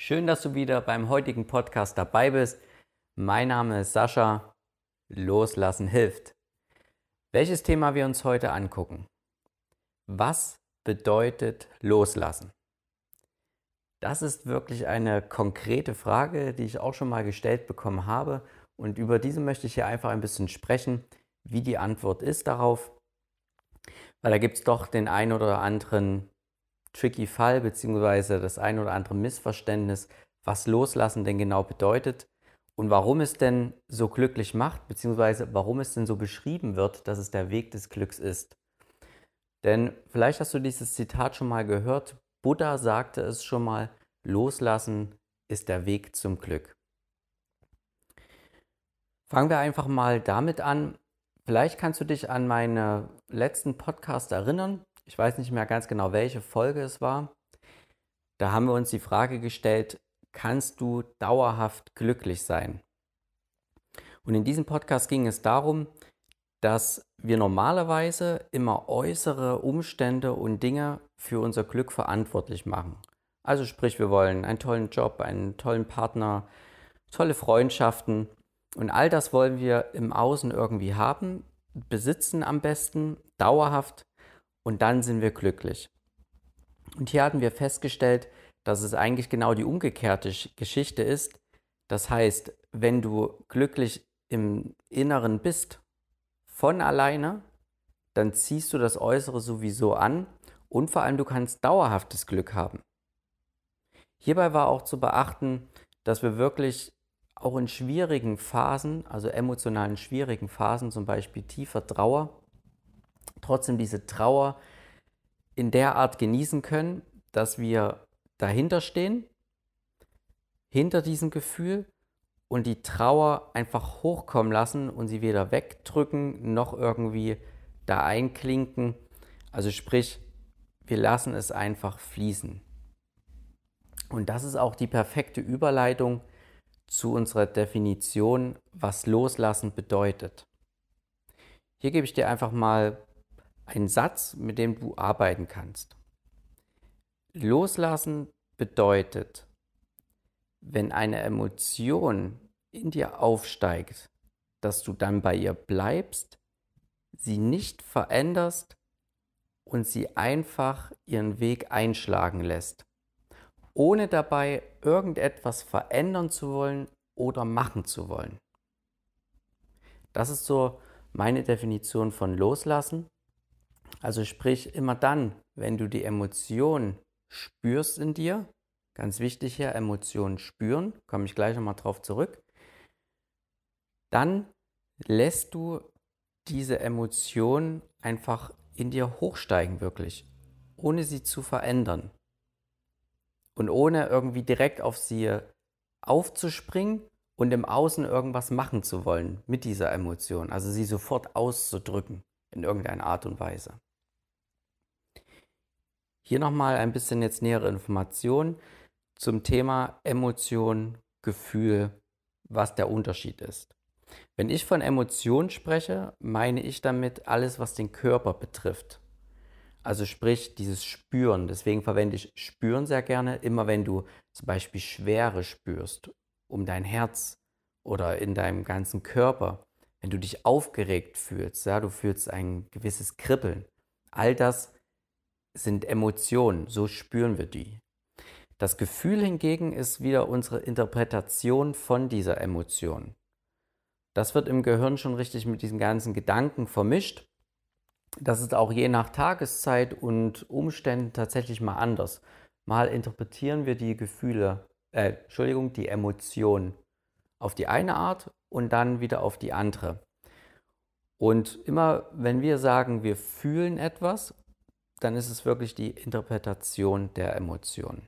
Schön, dass du wieder beim heutigen Podcast dabei bist. Mein Name ist Sascha. Loslassen hilft. Welches Thema wir uns heute angucken? Was bedeutet Loslassen? Das ist wirklich eine konkrete Frage, die ich auch schon mal gestellt bekommen habe. Und über diese möchte ich hier einfach ein bisschen sprechen, wie die Antwort ist darauf. Weil da gibt es doch den ein oder anderen tricky Fall beziehungsweise das ein oder andere Missverständnis, was Loslassen denn genau bedeutet und warum es denn so glücklich macht, beziehungsweise warum es denn so beschrieben wird, dass es der Weg des Glücks ist. Denn vielleicht hast du dieses Zitat schon mal gehört. Buddha sagte es schon mal, Loslassen ist der Weg zum Glück. Fangen wir einfach mal damit an. Vielleicht kannst du dich an meine letzten Podcast erinnern ich weiß nicht mehr ganz genau, welche Folge es war. Da haben wir uns die Frage gestellt, kannst du dauerhaft glücklich sein? Und in diesem Podcast ging es darum, dass wir normalerweise immer äußere Umstände und Dinge für unser Glück verantwortlich machen. Also sprich, wir wollen einen tollen Job, einen tollen Partner, tolle Freundschaften und all das wollen wir im Außen irgendwie haben, besitzen am besten, dauerhaft und dann sind wir glücklich. Und hier hatten wir festgestellt, dass es eigentlich genau die umgekehrte Geschichte ist. Das heißt, wenn du glücklich im Inneren bist, von alleine, dann ziehst du das Äußere sowieso an und vor allem du kannst dauerhaftes Glück haben. Hierbei war auch zu beachten, dass wir wirklich auch in schwierigen Phasen, also emotionalen schwierigen Phasen, zum Beispiel tiefer Trauer, trotzdem diese Trauer in der Art genießen können, dass wir dahinter stehen, hinter diesem Gefühl und die Trauer einfach hochkommen lassen und sie weder wegdrücken noch irgendwie da einklinken. Also sprich, wir lassen es einfach fließen. Und das ist auch die perfekte Überleitung zu unserer Definition, was loslassen bedeutet. Hier gebe ich dir einfach mal ein Satz, mit dem du arbeiten kannst. Loslassen bedeutet, wenn eine Emotion in dir aufsteigt, dass du dann bei ihr bleibst, sie nicht veränderst und sie einfach ihren Weg einschlagen lässt, ohne dabei irgendetwas verändern zu wollen oder machen zu wollen. Das ist so meine Definition von Loslassen. Also sprich, immer dann, wenn du die Emotion spürst in dir, ganz wichtig hier, Emotionen spüren, komme ich gleich nochmal drauf zurück, dann lässt du diese Emotion einfach in dir hochsteigen, wirklich, ohne sie zu verändern. Und ohne irgendwie direkt auf sie aufzuspringen und im Außen irgendwas machen zu wollen mit dieser Emotion, also sie sofort auszudrücken in irgendeiner Art und Weise. Hier nochmal ein bisschen jetzt nähere Informationen zum Thema Emotion, Gefühl, was der Unterschied ist. Wenn ich von Emotion spreche, meine ich damit alles, was den Körper betrifft. Also sprich dieses Spüren. Deswegen verwende ich Spüren sehr gerne, immer wenn du zum Beispiel Schwere spürst um dein Herz oder in deinem ganzen Körper. Wenn du dich aufgeregt fühlst, ja, du fühlst ein gewisses Kribbeln. All das sind Emotionen, so spüren wir die. Das Gefühl hingegen ist wieder unsere Interpretation von dieser Emotion. Das wird im Gehirn schon richtig mit diesen ganzen Gedanken vermischt. Das ist auch je nach Tageszeit und Umständen tatsächlich mal anders. Mal interpretieren wir die Gefühle, äh, Entschuldigung, die Emotion auf die eine Art und dann wieder auf die andere. Und immer wenn wir sagen, wir fühlen etwas, dann ist es wirklich die Interpretation der Emotionen.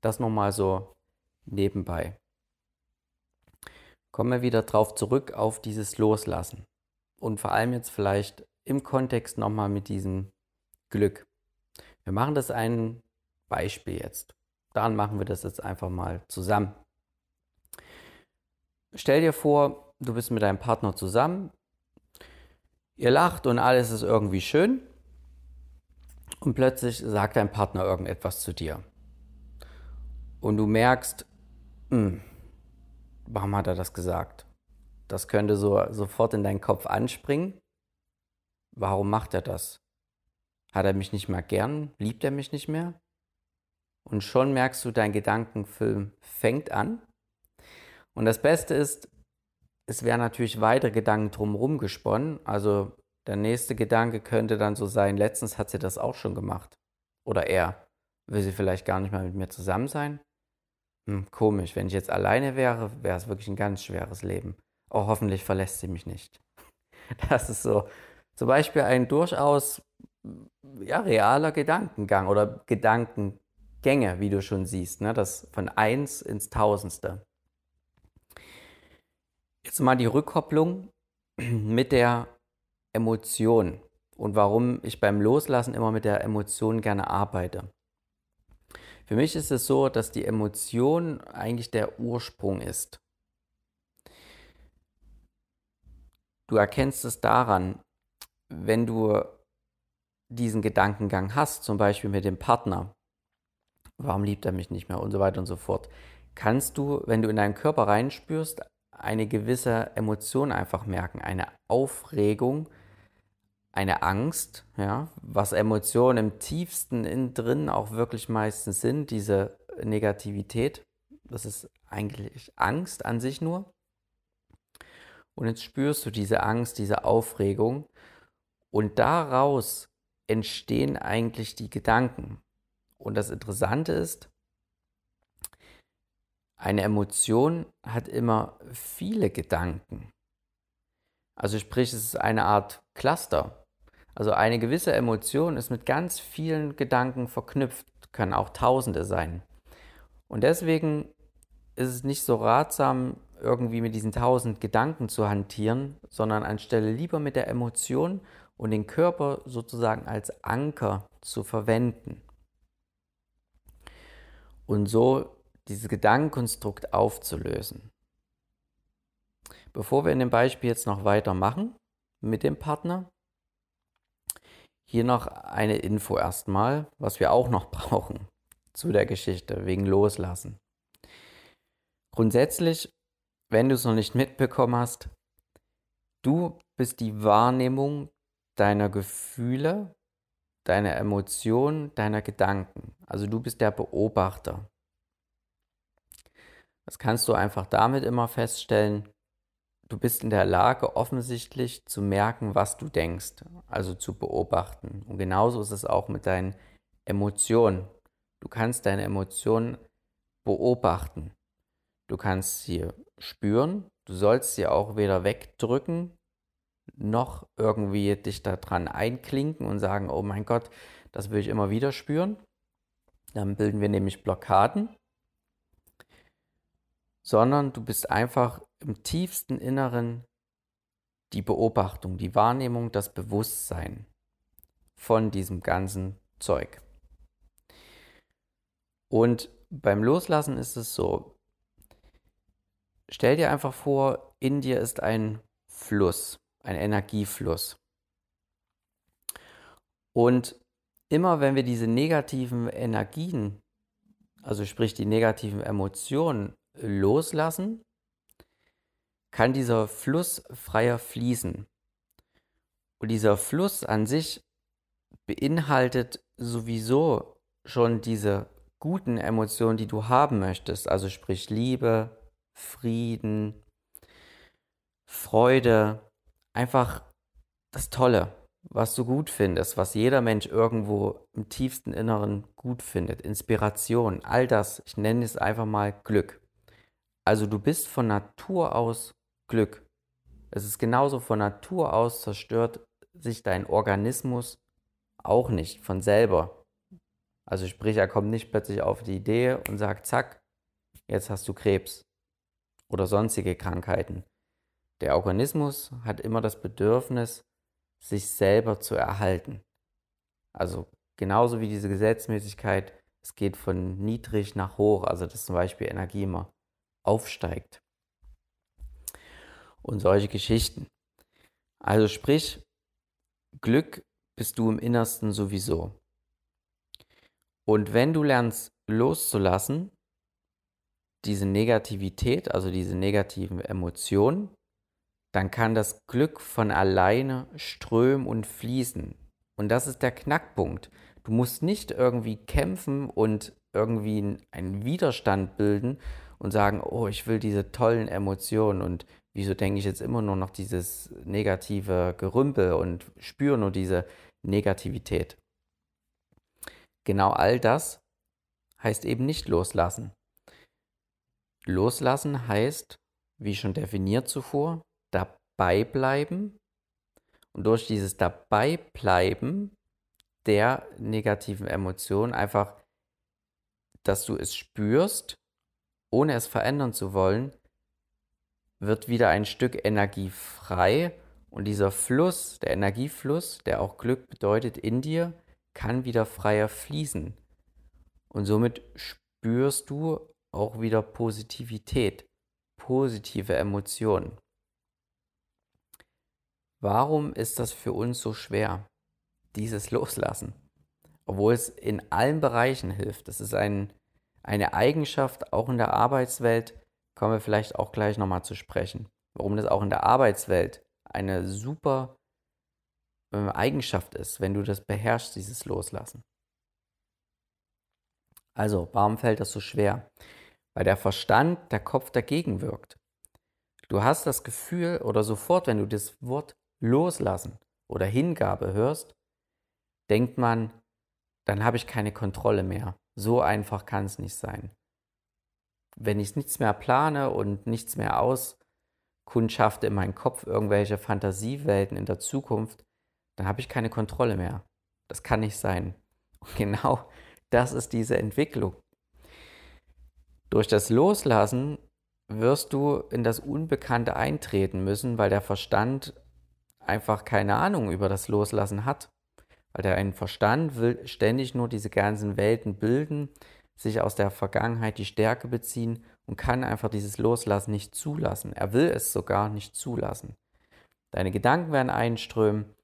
Das nochmal so nebenbei. Kommen wir wieder drauf zurück auf dieses Loslassen. Und vor allem jetzt vielleicht im Kontext nochmal mit diesem Glück. Wir machen das ein Beispiel jetzt. Dann machen wir das jetzt einfach mal zusammen. Stell dir vor, du bist mit deinem Partner zusammen. Ihr lacht und alles ist irgendwie schön und plötzlich sagt dein Partner irgendetwas zu dir. und du merkst, hm, warum hat er das gesagt? Das könnte so sofort in deinen Kopf anspringen. Warum macht er das? Hat er mich nicht mehr gern? Liebt er mich nicht mehr? Und schon merkst du, dein Gedankenfilm fängt an. Und das Beste ist, es werden natürlich weitere Gedanken drumherum gesponnen. Also der nächste Gedanke könnte dann so sein, letztens hat sie das auch schon gemacht. Oder er. Will sie vielleicht gar nicht mehr mit mir zusammen sein? Hm, komisch, wenn ich jetzt alleine wäre, wäre es wirklich ein ganz schweres Leben. Oh, hoffentlich verlässt sie mich nicht. Das ist so zum Beispiel ein durchaus ja, realer Gedankengang oder Gedankengänge, wie du schon siehst, ne? das von 1 ins Tausendste. Jetzt mal die Rückkopplung mit der Emotion und warum ich beim Loslassen immer mit der Emotion gerne arbeite. Für mich ist es so, dass die Emotion eigentlich der Ursprung ist. Du erkennst es daran, wenn du diesen Gedankengang hast, zum Beispiel mit dem Partner, warum liebt er mich nicht mehr und so weiter und so fort, kannst du, wenn du in deinen Körper reinspürst, eine gewisse Emotion einfach merken, eine Aufregung, eine Angst, ja, was Emotionen im tiefsten innen drin auch wirklich meistens sind, diese Negativität. Das ist eigentlich Angst an sich nur. Und jetzt spürst du diese Angst, diese Aufregung und daraus entstehen eigentlich die Gedanken. Und das Interessante ist, eine Emotion hat immer viele Gedanken. Also sprich, es ist eine Art Cluster. Also eine gewisse Emotion ist mit ganz vielen Gedanken verknüpft, können auch Tausende sein. Und deswegen ist es nicht so ratsam, irgendwie mit diesen tausend Gedanken zu hantieren, sondern anstelle lieber mit der Emotion und den Körper sozusagen als Anker zu verwenden. Und so dieses Gedankenkonstrukt aufzulösen. Bevor wir in dem Beispiel jetzt noch weitermachen mit dem Partner, hier noch eine Info erstmal, was wir auch noch brauchen zu der Geschichte wegen Loslassen. Grundsätzlich, wenn du es noch nicht mitbekommen hast, du bist die Wahrnehmung deiner Gefühle, deiner Emotionen, deiner Gedanken. Also du bist der Beobachter. Das kannst du einfach damit immer feststellen, du bist in der Lage, offensichtlich zu merken, was du denkst, also zu beobachten. Und genauso ist es auch mit deinen Emotionen. Du kannst deine Emotionen beobachten. Du kannst sie spüren. Du sollst sie auch weder wegdrücken, noch irgendwie dich daran einklinken und sagen, oh mein Gott, das will ich immer wieder spüren. Dann bilden wir nämlich Blockaden. Sondern du bist einfach im tiefsten Inneren die Beobachtung, die Wahrnehmung, das Bewusstsein von diesem ganzen Zeug. Und beim Loslassen ist es so, stell dir einfach vor, in dir ist ein Fluss, ein Energiefluss. Und immer wenn wir diese negativen Energien, also sprich die negativen Emotionen loslassen, kann dieser Fluss freier fließen. Und dieser Fluss an sich beinhaltet sowieso schon diese guten Emotionen, die du haben möchtest, also sprich Liebe, Frieden, Freude, einfach das Tolle, was du gut findest, was jeder Mensch irgendwo im tiefsten Inneren gut findet, Inspiration, all das, ich nenne es einfach mal Glück. Also du bist von Natur aus Glück. Es ist genauso von Natur aus zerstört sich dein Organismus auch nicht von selber. Also sprich, er kommt nicht plötzlich auf die Idee und sagt, zack, jetzt hast du Krebs oder sonstige Krankheiten. Der Organismus hat immer das Bedürfnis, sich selber zu erhalten. Also genauso wie diese Gesetzmäßigkeit, es geht von niedrig nach hoch, also dass zum Beispiel Energie immer aufsteigt und solche Geschichten. Also sprich, Glück bist du im Innersten sowieso. Und wenn du lernst loszulassen, diese Negativität, also diese negativen Emotionen, dann kann das Glück von alleine strömen und fließen. Und das ist der Knackpunkt. Du musst nicht irgendwie kämpfen und irgendwie einen Widerstand bilden und sagen, oh, ich will diese tollen Emotionen und wieso denke ich jetzt immer nur noch dieses negative Gerümpel und spüre nur diese Negativität. Genau all das heißt eben nicht loslassen. Loslassen heißt, wie schon definiert zuvor, dabei bleiben und durch dieses Dabeibleiben der negativen Emotion einfach, dass du es spürst, ohne es verändern zu wollen, wird wieder ein Stück Energie frei und dieser Fluss, der Energiefluss, der auch Glück bedeutet in dir, kann wieder freier fließen. Und somit spürst du auch wieder Positivität, positive Emotionen. Warum ist das für uns so schwer, dieses Loslassen? Obwohl es in allen Bereichen hilft. Das ist ein, eine Eigenschaft, auch in der Arbeitswelt, kommen wir vielleicht auch gleich nochmal zu sprechen. Warum das auch in der Arbeitswelt eine super äh, Eigenschaft ist, wenn du das beherrschst, dieses Loslassen. Also, warum fällt das so schwer? Weil der Verstand, der Kopf dagegen wirkt. Du hast das Gefühl oder sofort, wenn du das Wort loslassen oder Hingabe hörst, denkt man, dann habe ich keine Kontrolle mehr. So einfach kann es nicht sein. Wenn ich nichts mehr plane und nichts mehr auskundschafte in meinem Kopf, irgendwelche Fantasiewelten in der Zukunft, dann habe ich keine Kontrolle mehr. Das kann nicht sein. Und genau das ist diese Entwicklung. Durch das Loslassen wirst du in das Unbekannte eintreten müssen, weil der Verstand einfach keine Ahnung über das Loslassen hat. Weil der Verstand will ständig nur diese ganzen Welten bilden, sich aus der Vergangenheit die Stärke beziehen und kann einfach dieses Loslassen nicht zulassen. Er will es sogar nicht zulassen. Deine Gedanken werden einströmen.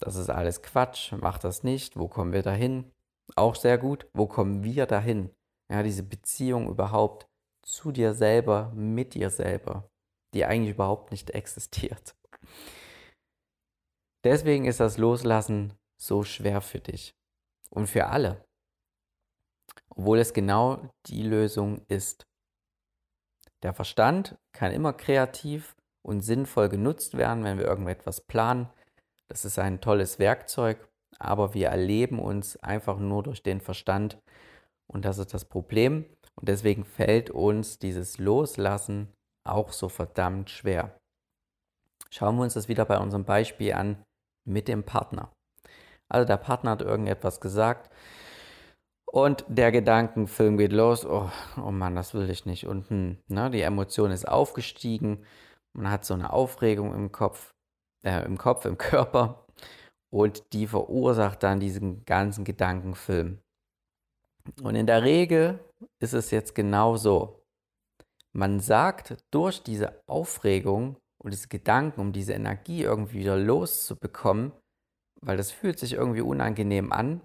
Das ist alles Quatsch. Mach das nicht. Wo kommen wir dahin? Auch sehr gut. Wo kommen wir dahin? Ja, diese Beziehung überhaupt zu dir selber, mit dir selber, die eigentlich überhaupt nicht existiert. Deswegen ist das Loslassen so schwer für dich und für alle, obwohl es genau die Lösung ist. Der Verstand kann immer kreativ und sinnvoll genutzt werden, wenn wir irgendetwas planen. Das ist ein tolles Werkzeug, aber wir erleben uns einfach nur durch den Verstand und das ist das Problem. Und deswegen fällt uns dieses Loslassen auch so verdammt schwer. Schauen wir uns das wieder bei unserem Beispiel an mit dem Partner. Also der Partner hat irgendetwas gesagt und der Gedankenfilm geht los. Oh, oh Mann, das will ich nicht. Und hm, ne, die Emotion ist aufgestiegen. Man hat so eine Aufregung im Kopf, äh, im Kopf, im Körper. Und die verursacht dann diesen ganzen Gedankenfilm. Und in der Regel ist es jetzt genau so. Man sagt durch diese Aufregung und diese Gedanken, um diese Energie irgendwie wieder loszubekommen, weil das fühlt sich irgendwie unangenehm an,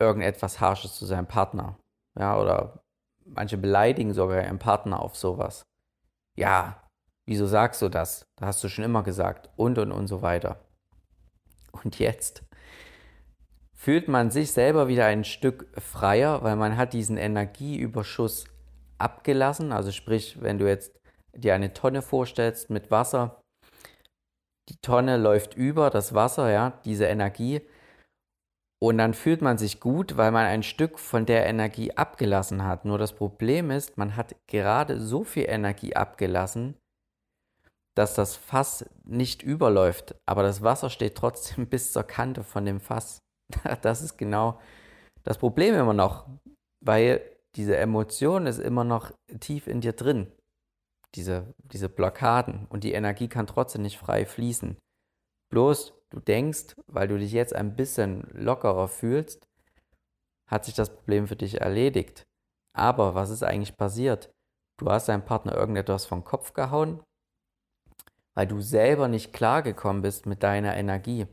irgendetwas Harsches zu seinem Partner. Ja, oder manche beleidigen sogar ihren Partner auf sowas. Ja, wieso sagst du das? Da hast du schon immer gesagt. Und und und so weiter. Und jetzt fühlt man sich selber wieder ein Stück freier, weil man hat diesen Energieüberschuss abgelassen. Also sprich, wenn du jetzt dir eine Tonne vorstellst mit Wasser. Die Tonne läuft über das Wasser, ja, diese Energie. Und dann fühlt man sich gut, weil man ein Stück von der Energie abgelassen hat. Nur das Problem ist, man hat gerade so viel Energie abgelassen, dass das Fass nicht überläuft. Aber das Wasser steht trotzdem bis zur Kante von dem Fass. Das ist genau das Problem immer noch, weil diese Emotion ist immer noch tief in dir drin diese, diese Blockaden und die Energie kann trotzdem nicht frei fließen. Bloß du denkst, weil du dich jetzt ein bisschen lockerer fühlst, hat sich das Problem für dich erledigt. Aber was ist eigentlich passiert? Du hast deinem Partner irgendetwas vom Kopf gehauen, weil du selber nicht klargekommen bist mit deiner Energie.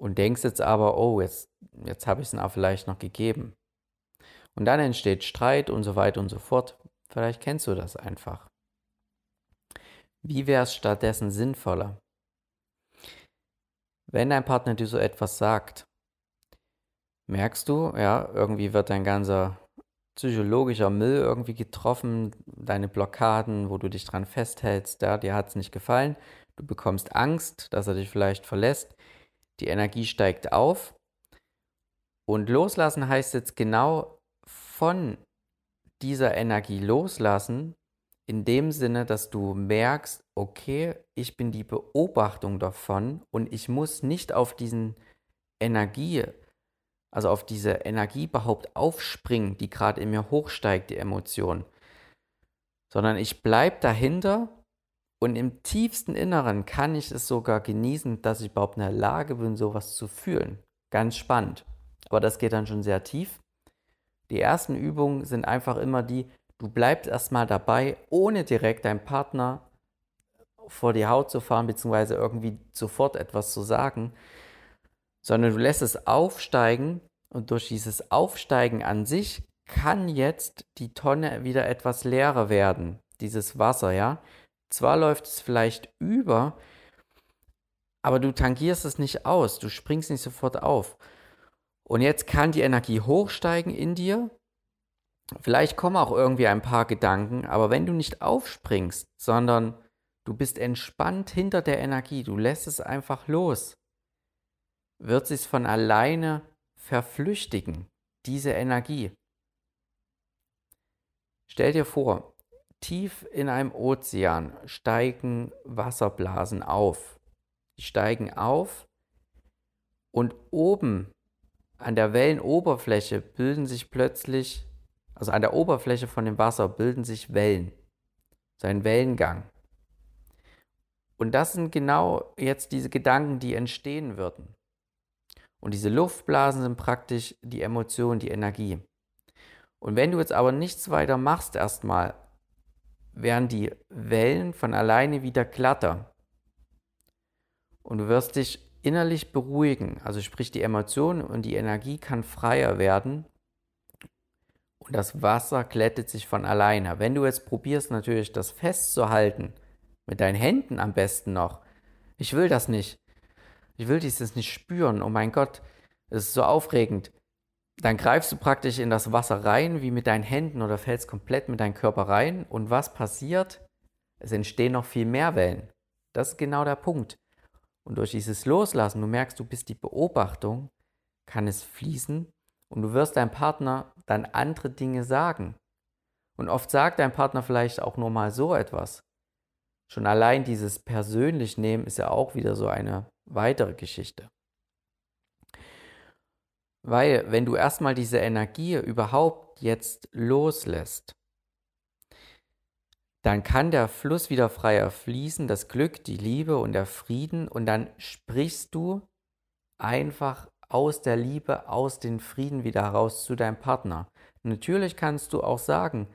Und denkst jetzt aber, oh, jetzt, jetzt habe ich es ihm vielleicht noch gegeben. Und dann entsteht Streit und so weiter und so fort. Vielleicht kennst du das einfach. Wie wäre es stattdessen sinnvoller? Wenn dein Partner dir so etwas sagt, merkst du, ja, irgendwie wird dein ganzer psychologischer Müll irgendwie getroffen, deine Blockaden, wo du dich dran festhältst, ja, dir hat es nicht gefallen, du bekommst Angst, dass er dich vielleicht verlässt, die Energie steigt auf und loslassen heißt jetzt genau von dieser Energie loslassen, in dem Sinne, dass du merkst, okay, ich bin die Beobachtung davon und ich muss nicht auf diesen Energie, also auf diese Energie überhaupt aufspringen, die gerade in mir hochsteigt, die Emotion, sondern ich bleibe dahinter und im tiefsten Inneren kann ich es sogar genießen, dass ich überhaupt in der Lage bin, sowas zu fühlen. Ganz spannend. Aber das geht dann schon sehr tief. Die ersten Übungen sind einfach immer die, du bleibst erstmal dabei, ohne direkt deinem Partner vor die Haut zu fahren, beziehungsweise irgendwie sofort etwas zu sagen, sondern du lässt es aufsteigen und durch dieses Aufsteigen an sich kann jetzt die Tonne wieder etwas leerer werden, dieses Wasser, ja. Zwar läuft es vielleicht über, aber du tangierst es nicht aus, du springst nicht sofort auf. Und jetzt kann die Energie hochsteigen in dir. Vielleicht kommen auch irgendwie ein paar Gedanken, aber wenn du nicht aufspringst, sondern du bist entspannt hinter der Energie, du lässt es einfach los, wird sich von alleine verflüchtigen, diese Energie. Stell dir vor, tief in einem Ozean steigen Wasserblasen auf. Die steigen auf und oben an der Wellenoberfläche bilden sich plötzlich, also an der Oberfläche von dem Wasser bilden sich Wellen. Sein Wellengang. Und das sind genau jetzt diese Gedanken, die entstehen würden. Und diese Luftblasen sind praktisch die Emotion, die Energie. Und wenn du jetzt aber nichts weiter machst erstmal, werden die Wellen von alleine wieder glatter. Und du wirst dich innerlich beruhigen, also sprich die Emotion und die Energie kann freier werden und das Wasser glättet sich von alleine. Wenn du jetzt probierst natürlich das festzuhalten, mit deinen Händen am besten noch, ich will das nicht, ich will dieses nicht spüren, oh mein Gott, es ist so aufregend, dann greifst du praktisch in das Wasser rein, wie mit deinen Händen oder fällst komplett mit deinem Körper rein und was passiert? Es entstehen noch viel mehr Wellen. Das ist genau der Punkt. Und durch dieses Loslassen, du merkst, du bist die Beobachtung, kann es fließen und du wirst deinem Partner dann andere Dinge sagen. Und oft sagt dein Partner vielleicht auch nur mal so etwas. Schon allein dieses persönlich nehmen ist ja auch wieder so eine weitere Geschichte. Weil wenn du erstmal diese Energie überhaupt jetzt loslässt, dann kann der Fluss wieder freier fließen, das Glück, die Liebe und der Frieden und dann sprichst du einfach aus der Liebe, aus dem Frieden wieder heraus zu deinem Partner. Natürlich kannst du auch sagen,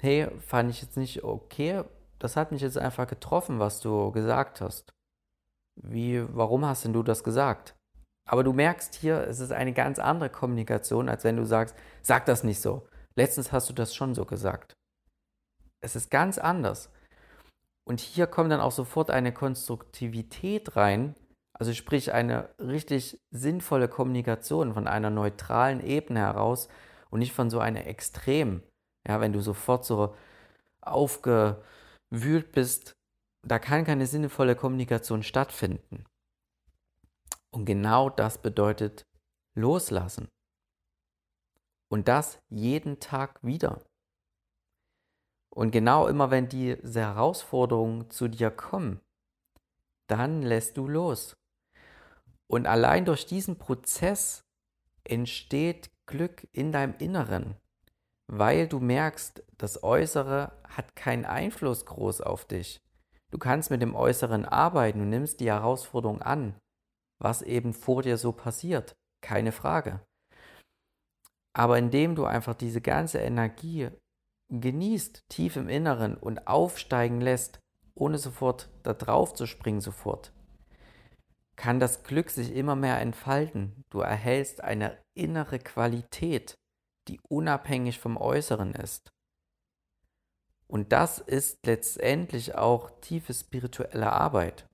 hey, fand ich jetzt nicht okay, das hat mich jetzt einfach getroffen, was du gesagt hast. Wie, warum hast denn du das gesagt? Aber du merkst hier, es ist eine ganz andere Kommunikation, als wenn du sagst, sag das nicht so. Letztens hast du das schon so gesagt. Es ist ganz anders. Und hier kommt dann auch sofort eine Konstruktivität rein, also sprich eine richtig sinnvolle Kommunikation von einer neutralen Ebene heraus und nicht von so einer Extrem. Ja, wenn du sofort so aufgewühlt bist, da kann keine sinnvolle Kommunikation stattfinden. Und genau das bedeutet loslassen. Und das jeden Tag wieder. Und genau immer, wenn diese Herausforderungen zu dir kommen, dann lässt du los. Und allein durch diesen Prozess entsteht Glück in deinem Inneren, weil du merkst, das Äußere hat keinen Einfluss groß auf dich. Du kannst mit dem Äußeren arbeiten, du nimmst die Herausforderung an, was eben vor dir so passiert, keine Frage. Aber indem du einfach diese ganze Energie genießt, tief im Inneren und aufsteigen lässt, ohne sofort da drauf zu springen sofort, kann das Glück sich immer mehr entfalten. Du erhältst eine innere Qualität, die unabhängig vom Äußeren ist. Und das ist letztendlich auch tiefe spirituelle Arbeit.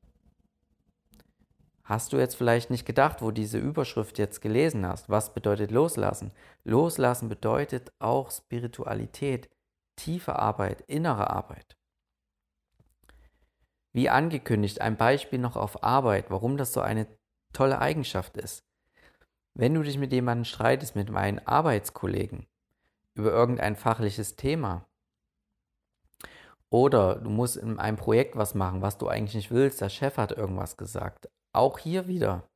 Hast du jetzt vielleicht nicht gedacht, wo diese Überschrift jetzt gelesen hast? Was bedeutet loslassen? Loslassen bedeutet auch Spiritualität, tiefe Arbeit, innere Arbeit. Wie angekündigt, ein Beispiel noch auf Arbeit, warum das so eine tolle Eigenschaft ist. Wenn du dich mit jemandem streitest, mit meinen Arbeitskollegen, über irgendein fachliches Thema, oder du musst in einem Projekt was machen, was du eigentlich nicht willst, der Chef hat irgendwas gesagt. Auch hier wieder.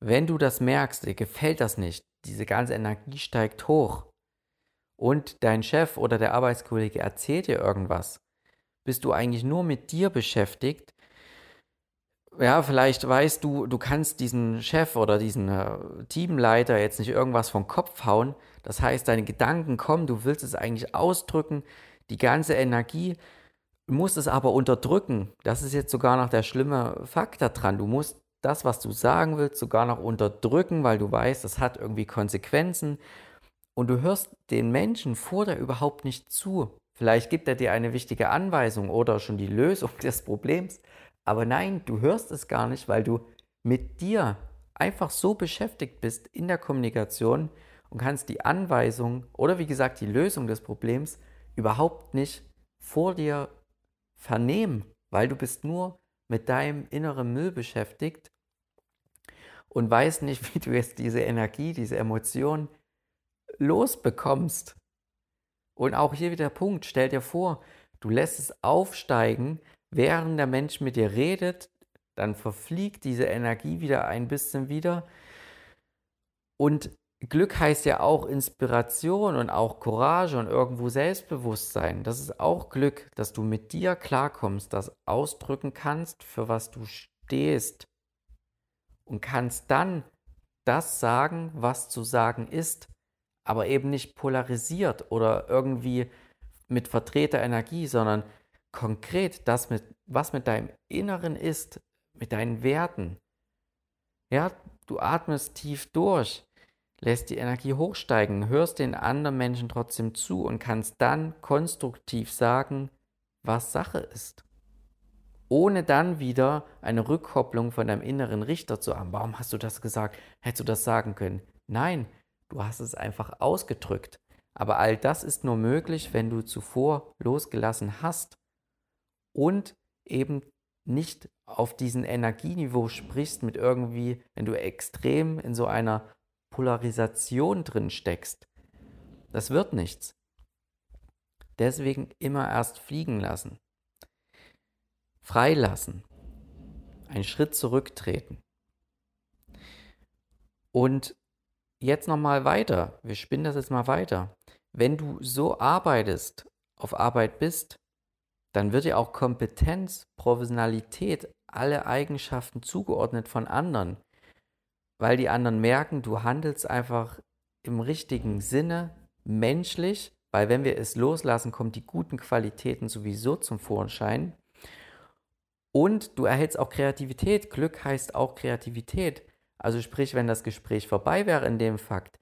Wenn du das merkst, dir gefällt das nicht, diese ganze Energie steigt hoch und dein Chef oder der Arbeitskollege erzählt dir irgendwas, bist du eigentlich nur mit dir beschäftigt. Ja, vielleicht weißt du, du kannst diesen Chef oder diesen äh, Teamleiter jetzt nicht irgendwas vom Kopf hauen. Das heißt, deine Gedanken kommen, du willst es eigentlich ausdrücken, die ganze Energie, musst es aber unterdrücken. Das ist jetzt sogar noch der schlimme Fakt daran. Du musst das, was du sagen willst, sogar noch unterdrücken, weil du weißt, das hat irgendwie Konsequenzen. Und du hörst den Menschen vor dir überhaupt nicht zu. Vielleicht gibt er dir eine wichtige Anweisung oder schon die Lösung des Problems. Aber nein, du hörst es gar nicht, weil du mit dir einfach so beschäftigt bist in der Kommunikation und kannst die Anweisung oder wie gesagt die Lösung des Problems überhaupt nicht vor dir vernehmen, weil du bist nur mit deinem inneren Müll beschäftigt und weißt nicht, wie du jetzt diese Energie, diese Emotion losbekommst. Und auch hier wieder der Punkt, stell dir vor, du lässt es aufsteigen, während der Mensch mit dir redet, dann verfliegt diese Energie wieder ein bisschen wieder und Glück heißt ja auch Inspiration und auch Courage und irgendwo Selbstbewusstsein. Das ist auch Glück, dass du mit dir klarkommst, das ausdrücken kannst, für was du stehst. Und kannst dann das sagen, was zu sagen ist, aber eben nicht polarisiert oder irgendwie mit verdrehter Energie, sondern konkret das, mit, was mit deinem Inneren ist, mit deinen Werten. Ja, du atmest tief durch lässt die Energie hochsteigen, hörst den anderen Menschen trotzdem zu und kannst dann konstruktiv sagen, was Sache ist. Ohne dann wieder eine Rückkopplung von deinem inneren Richter zu haben. Warum hast du das gesagt? Hättest du das sagen können? Nein, du hast es einfach ausgedrückt. Aber all das ist nur möglich, wenn du zuvor losgelassen hast und eben nicht auf diesem Energieniveau sprichst mit irgendwie, wenn du extrem in so einer Polarisation drin steckst, das wird nichts. Deswegen immer erst fliegen lassen. Freilassen. Einen Schritt zurücktreten. Und jetzt nochmal weiter. Wir spinnen das jetzt mal weiter. Wenn du so arbeitest, auf Arbeit bist, dann wird dir auch Kompetenz, Professionalität, alle Eigenschaften zugeordnet von anderen weil die anderen merken, du handelst einfach im richtigen Sinne menschlich, weil wenn wir es loslassen, kommen die guten Qualitäten sowieso zum Vorschein. Und du erhältst auch Kreativität. Glück heißt auch Kreativität. Also sprich, wenn das Gespräch vorbei wäre in dem Fakt,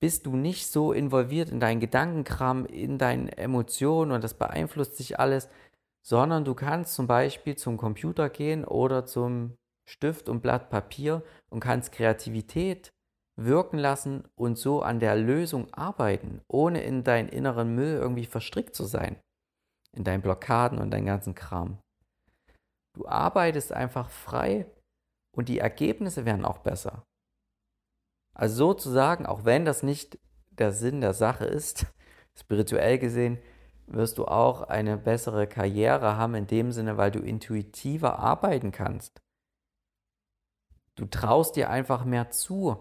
bist du nicht so involviert in deinen Gedankenkram, in deinen Emotionen und das beeinflusst sich alles, sondern du kannst zum Beispiel zum Computer gehen oder zum Stift und Blatt Papier und kannst Kreativität wirken lassen und so an der Lösung arbeiten, ohne in deinen inneren Müll irgendwie verstrickt zu sein, in deinen Blockaden und deinen ganzen Kram. Du arbeitest einfach frei und die Ergebnisse werden auch besser. Also sozusagen, auch wenn das nicht der Sinn der Sache ist, spirituell gesehen, wirst du auch eine bessere Karriere haben in dem Sinne, weil du intuitiver arbeiten kannst. Du traust dir einfach mehr zu.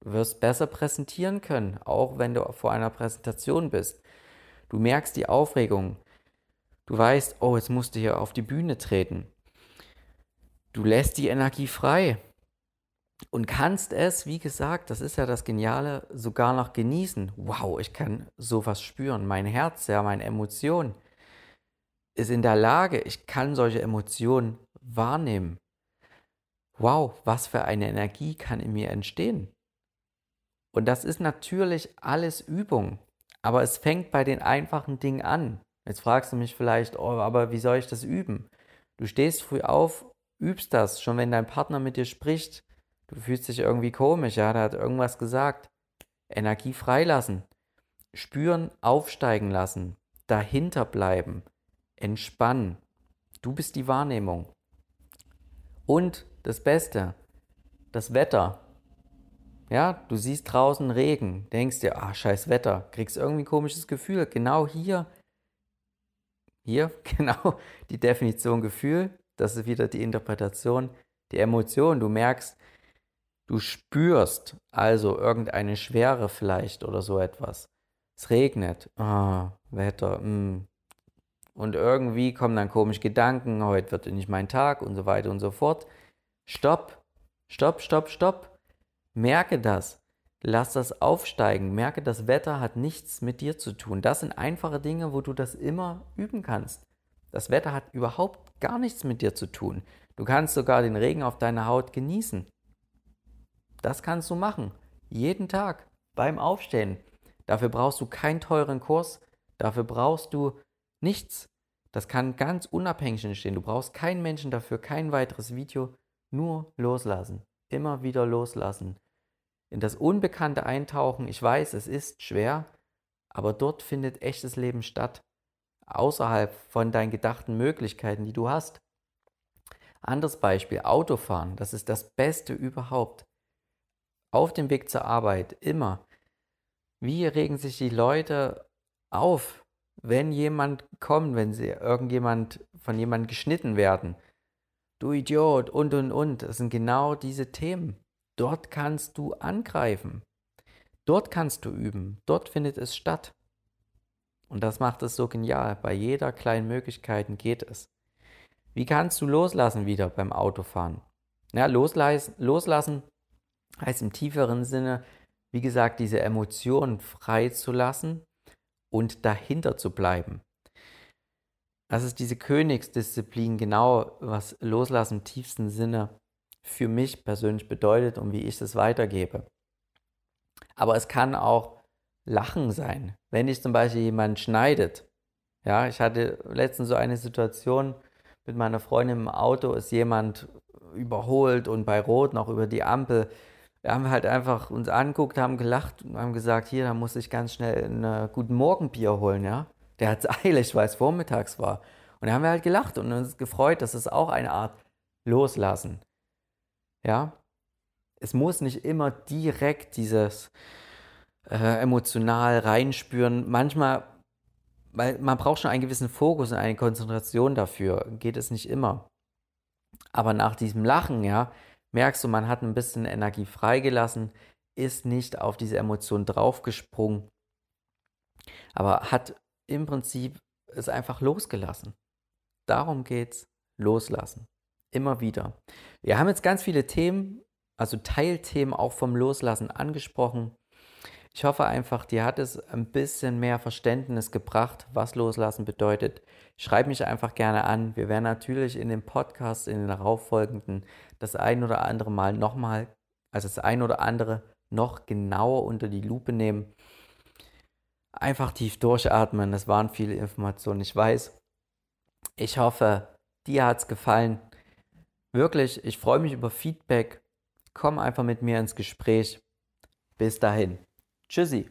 Du wirst besser präsentieren können, auch wenn du vor einer Präsentation bist. Du merkst die Aufregung. Du weißt, oh, jetzt musst du hier auf die Bühne treten. Du lässt die Energie frei und kannst es, wie gesagt, das ist ja das Geniale, sogar noch genießen. Wow, ich kann sowas spüren. Mein Herz, ja, meine Emotion ist in der Lage, ich kann solche Emotionen wahrnehmen wow, was für eine Energie kann in mir entstehen? Und das ist natürlich alles Übung, aber es fängt bei den einfachen Dingen an. Jetzt fragst du mich vielleicht, oh, aber wie soll ich das üben? Du stehst früh auf, übst das, schon wenn dein Partner mit dir spricht. Du fühlst dich irgendwie komisch, ja, der hat irgendwas gesagt. Energie freilassen, spüren, aufsteigen lassen, dahinter bleiben, entspannen. Du bist die Wahrnehmung. Und das Beste, das Wetter. Ja, du siehst draußen Regen, denkst dir, ah, scheiß Wetter, kriegst irgendwie ein komisches Gefühl. Genau hier, hier, genau die Definition Gefühl, das ist wieder die Interpretation, die Emotion. Du merkst, du spürst also irgendeine Schwere vielleicht oder so etwas. Es regnet, ah, Wetter, mh. Mm. und irgendwie kommen dann komische Gedanken, heute wird nicht mein Tag und so weiter und so fort. Stopp, stopp, stopp, stopp. Merke das. Lass das aufsteigen. Merke, das Wetter hat nichts mit dir zu tun. Das sind einfache Dinge, wo du das immer üben kannst. Das Wetter hat überhaupt gar nichts mit dir zu tun. Du kannst sogar den Regen auf deiner Haut genießen. Das kannst du machen. Jeden Tag beim Aufstehen. Dafür brauchst du keinen teuren Kurs. Dafür brauchst du nichts. Das kann ganz unabhängig entstehen. Du brauchst keinen Menschen dafür, kein weiteres Video. Nur loslassen. Immer wieder loslassen. In das Unbekannte eintauchen. Ich weiß, es ist schwer, aber dort findet echtes Leben statt außerhalb von deinen gedachten Möglichkeiten, die du hast. Anderes Beispiel, Autofahren, das ist das Beste überhaupt. Auf dem Weg zur Arbeit, immer. Wie regen sich die Leute auf, wenn jemand kommt, wenn sie irgendjemand von jemandem geschnitten werden? Du Idiot und und und. Das sind genau diese Themen. Dort kannst du angreifen. Dort kannst du üben. Dort findet es statt. Und das macht es so genial. Bei jeder kleinen Möglichkeit geht es. Wie kannst du loslassen wieder beim Autofahren? Ja, loslassen, heißt im tieferen Sinne, wie gesagt, diese Emotionen freizulassen und dahinter zu bleiben. Das ist diese Königsdisziplin, genau was Loslassen im tiefsten Sinne für mich persönlich bedeutet und wie ich es weitergebe. Aber es kann auch Lachen sein. Wenn dich zum Beispiel jemand schneidet. Ja, ich hatte letztens so eine Situation mit meiner Freundin im Auto, ist jemand überholt und bei Rot noch über die Ampel. Wir haben halt einfach uns anguckt, haben gelacht und haben gesagt, hier, da muss ich ganz schnell ein äh, guten Morgenbier holen, ja. Der hat es eilig, weil es vormittags war. Und da haben wir halt gelacht und uns gefreut, dass es auch eine Art Loslassen. Ja. Es muss nicht immer direkt dieses äh, emotional reinspüren. Manchmal, weil man braucht schon einen gewissen Fokus und eine Konzentration dafür. Geht es nicht immer. Aber nach diesem Lachen, ja, merkst du, man hat ein bisschen Energie freigelassen, ist nicht auf diese Emotion draufgesprungen, aber hat im Prinzip es einfach losgelassen. Darum geht's, loslassen. Immer wieder. Wir haben jetzt ganz viele Themen, also Teilthemen auch vom Loslassen angesprochen. Ich hoffe einfach, dir hat es ein bisschen mehr Verständnis gebracht, was Loslassen bedeutet. Schreib mich einfach gerne an. Wir werden natürlich in dem Podcast, in den darauffolgenden, das ein oder andere Mal nochmal, also das ein oder andere noch genauer unter die Lupe nehmen. Einfach tief durchatmen. Das waren viele Informationen, ich weiß. Ich hoffe, dir hat es gefallen. Wirklich, ich freue mich über Feedback. Komm einfach mit mir ins Gespräch. Bis dahin. Tschüssi.